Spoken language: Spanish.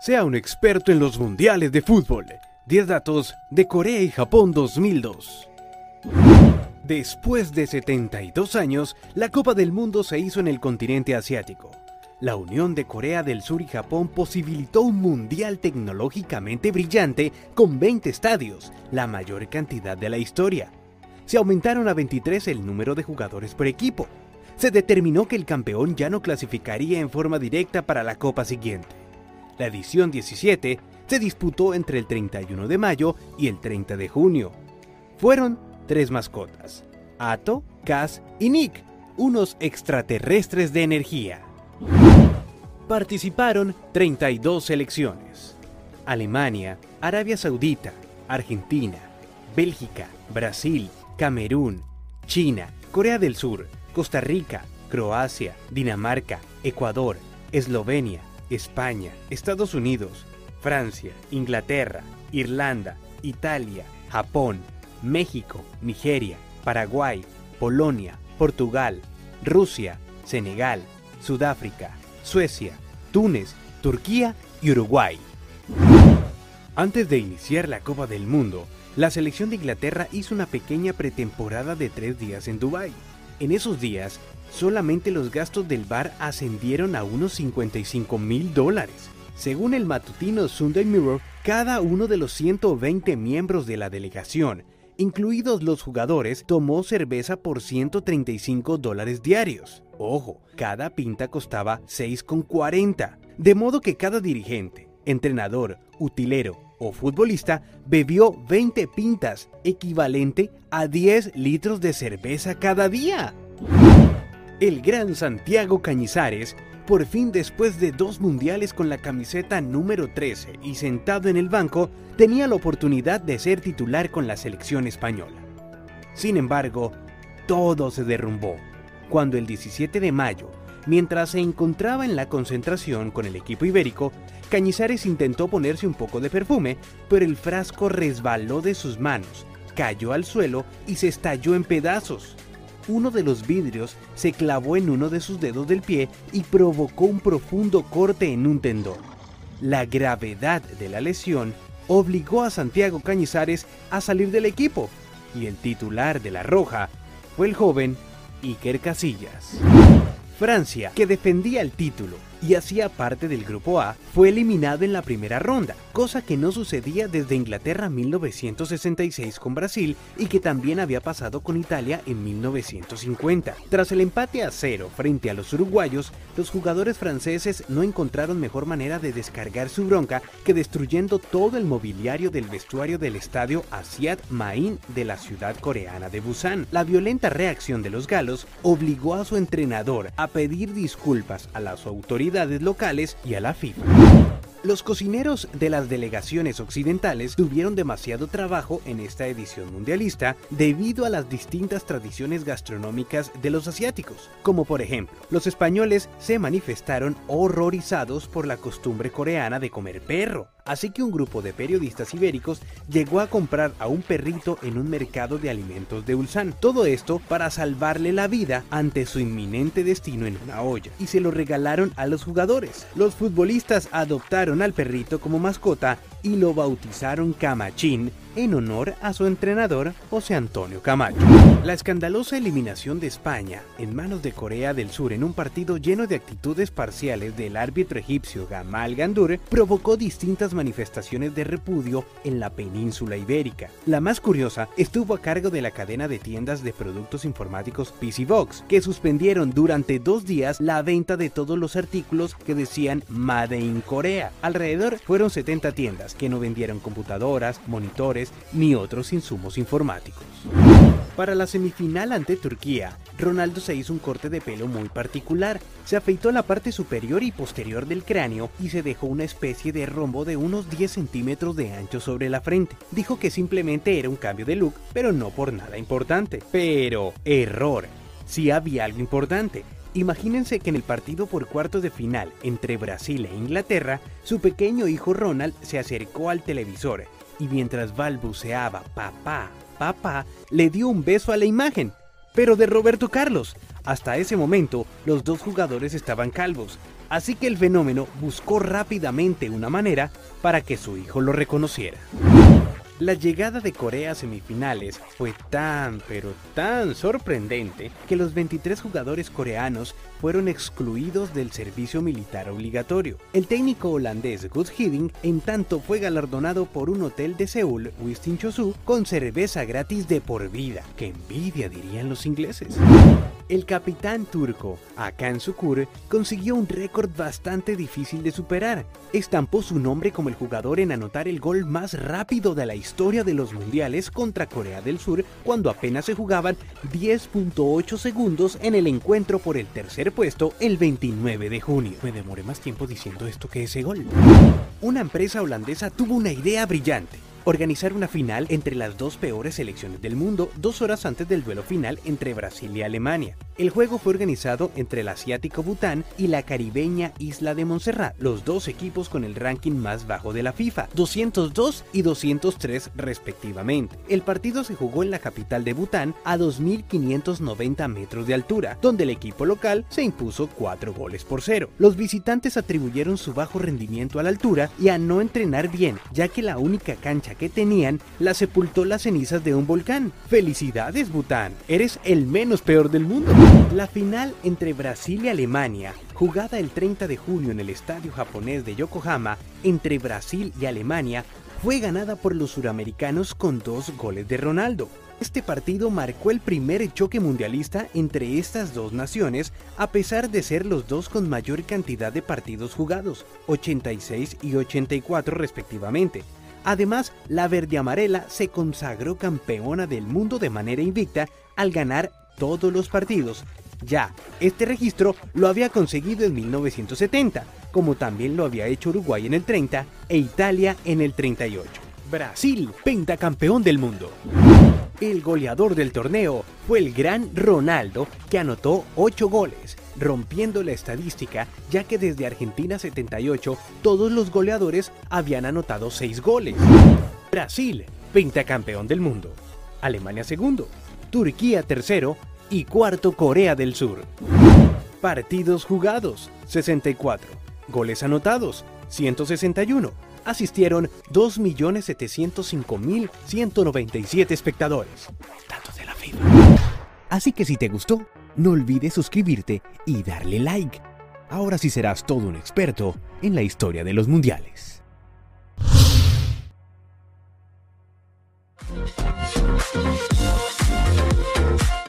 Sea un experto en los mundiales de fútbol. 10 datos de Corea y Japón 2002. Después de 72 años, la Copa del Mundo se hizo en el continente asiático. La unión de Corea del Sur y Japón posibilitó un mundial tecnológicamente brillante con 20 estadios, la mayor cantidad de la historia. Se aumentaron a 23 el número de jugadores por equipo. Se determinó que el campeón ya no clasificaría en forma directa para la Copa siguiente. La edición 17 se disputó entre el 31 de mayo y el 30 de junio. Fueron tres mascotas, Ato, Kaz y Nick, unos extraterrestres de energía. Participaron 32 selecciones. Alemania, Arabia Saudita, Argentina, Bélgica, Brasil, Camerún, China, Corea del Sur, Costa Rica, Croacia, Dinamarca, Ecuador, Eslovenia, España, Estados Unidos, Francia, Inglaterra, Irlanda, Italia, Japón, México, Nigeria, Paraguay, Polonia, Portugal, Rusia, Senegal, Sudáfrica, Suecia, Túnez, Turquía y Uruguay. Antes de iniciar la Copa del Mundo, la selección de Inglaterra hizo una pequeña pretemporada de tres días en Dubái. En esos días, solamente los gastos del bar ascendieron a unos 55 mil dólares. Según el matutino Sunday Mirror, cada uno de los 120 miembros de la delegación, incluidos los jugadores, tomó cerveza por 135 dólares diarios. Ojo, cada pinta costaba 6,40, de modo que cada dirigente, entrenador, utilero o futbolista bebió 20 pintas, equivalente a 10 litros de cerveza cada día. El gran Santiago Cañizares, por fin después de dos mundiales con la camiseta número 13 y sentado en el banco, tenía la oportunidad de ser titular con la selección española. Sin embargo, todo se derrumbó cuando el 17 de mayo, mientras se encontraba en la concentración con el equipo ibérico, Cañizares intentó ponerse un poco de perfume, pero el frasco resbaló de sus manos, cayó al suelo y se estalló en pedazos. Uno de los vidrios se clavó en uno de sus dedos del pie y provocó un profundo corte en un tendón. La gravedad de la lesión obligó a Santiago Cañizares a salir del equipo y el titular de la Roja fue el joven Iker Casillas. Francia, que defendía el título y hacía parte del Grupo A, fue eliminado en la primera ronda, cosa que no sucedía desde Inglaterra 1966 con Brasil y que también había pasado con Italia en 1950. Tras el empate a cero frente a los uruguayos, los jugadores franceses no encontraron mejor manera de descargar su bronca que destruyendo todo el mobiliario del vestuario del estadio Asiat Main de la ciudad coreana de Busan. La violenta reacción de los galos obligó a su entrenador a pedir disculpas a las autoridades locales y a la FIFA. Los cocineros de las delegaciones occidentales tuvieron demasiado trabajo en esta edición mundialista debido a las distintas tradiciones gastronómicas de los asiáticos, como por ejemplo, los españoles se manifestaron horrorizados por la costumbre coreana de comer perro, así que un grupo de periodistas ibéricos llegó a comprar a un perrito en un mercado de alimentos de Ulsan. Todo esto para salvarle la vida ante su inminente destino en una olla, y se lo regalaron a los jugadores. Los futbolistas adoptaron al perrito como mascota y lo bautizaron Camachín en honor a su entrenador José Antonio Camacho. La escandalosa eliminación de España en manos de Corea del Sur en un partido lleno de actitudes parciales del árbitro egipcio Gamal Gandur provocó distintas manifestaciones de repudio en la península ibérica. La más curiosa estuvo a cargo de la cadena de tiendas de productos informáticos PC Box, que suspendieron durante dos días la venta de todos los artículos que decían Made in Corea. Alrededor fueron 70 tiendas que no vendieron computadoras, monitores, ni otros insumos informáticos. Para la semifinal ante Turquía, Ronaldo se hizo un corte de pelo muy particular. Se afeitó la parte superior y posterior del cráneo y se dejó una especie de rombo de unos 10 centímetros de ancho sobre la frente. Dijo que simplemente era un cambio de look, pero no por nada importante. Pero, error. Si había algo importante. Imagínense que en el partido por cuartos de final entre Brasil e Inglaterra, su pequeño hijo Ronald se acercó al televisor y mientras balbuceaba papá, papá, le dio un beso a la imagen. pero de Roberto Carlos. Hasta ese momento, los dos jugadores estaban calvos, así que el fenómeno buscó rápidamente una manera para que su hijo lo reconociera. La llegada de Corea a semifinales fue tan pero tan sorprendente que los 23 jugadores coreanos fueron excluidos del servicio militar obligatorio. El técnico holandés Gus Hiddink en tanto fue galardonado por un hotel de Seúl, Wistin Chosu, con cerveza gratis de por vida. ¡Qué envidia dirían los ingleses! El capitán turco, Akan Sukur, consiguió un récord bastante difícil de superar. Estampó su nombre como el jugador en anotar el gol más rápido de la historia de los mundiales contra Corea del Sur cuando apenas se jugaban 10.8 segundos en el encuentro por el tercer puesto el 29 de junio. Me demoré más tiempo diciendo esto que ese gol. Una empresa holandesa tuvo una idea brillante organizar una final entre las dos peores selecciones del mundo dos horas antes del duelo final entre Brasil y Alemania. El juego fue organizado entre el asiático Bután y la caribeña isla de Montserrat, los dos equipos con el ranking más bajo de la FIFA, 202 y 203 respectivamente. El partido se jugó en la capital de Bután a 2.590 metros de altura, donde el equipo local se impuso 4 goles por 0. Los visitantes atribuyeron su bajo rendimiento a la altura y a no entrenar bien, ya que la única cancha que tenían la sepultó las cenizas de un volcán. ¡Felicidades, Bután! Eres el menos peor del mundo. La final entre Brasil y Alemania, jugada el 30 de junio en el estadio japonés de Yokohama entre Brasil y Alemania, fue ganada por los suramericanos con dos goles de Ronaldo. Este partido marcó el primer choque mundialista entre estas dos naciones, a pesar de ser los dos con mayor cantidad de partidos jugados, 86 y 84 respectivamente. Además, la verde amarela se consagró campeona del mundo de manera invicta al ganar todos los partidos. Ya, este registro lo había conseguido en 1970, como también lo había hecho Uruguay en el 30 e Italia en el 38. Brasil, pentacampeón del mundo. El goleador del torneo fue el gran Ronaldo, que anotó 8 goles, rompiendo la estadística, ya que desde Argentina 78 todos los goleadores habían anotado 6 goles. Brasil, pentacampeón del mundo. Alemania segundo, Turquía tercero y cuarto Corea del Sur. Partidos jugados, 64. Goles anotados, 161. Asistieron 2.705.197 espectadores. Datos de la FIFA. Así que si te gustó, no olvides suscribirte y darle like. Ahora sí serás todo un experto en la historia de los mundiales.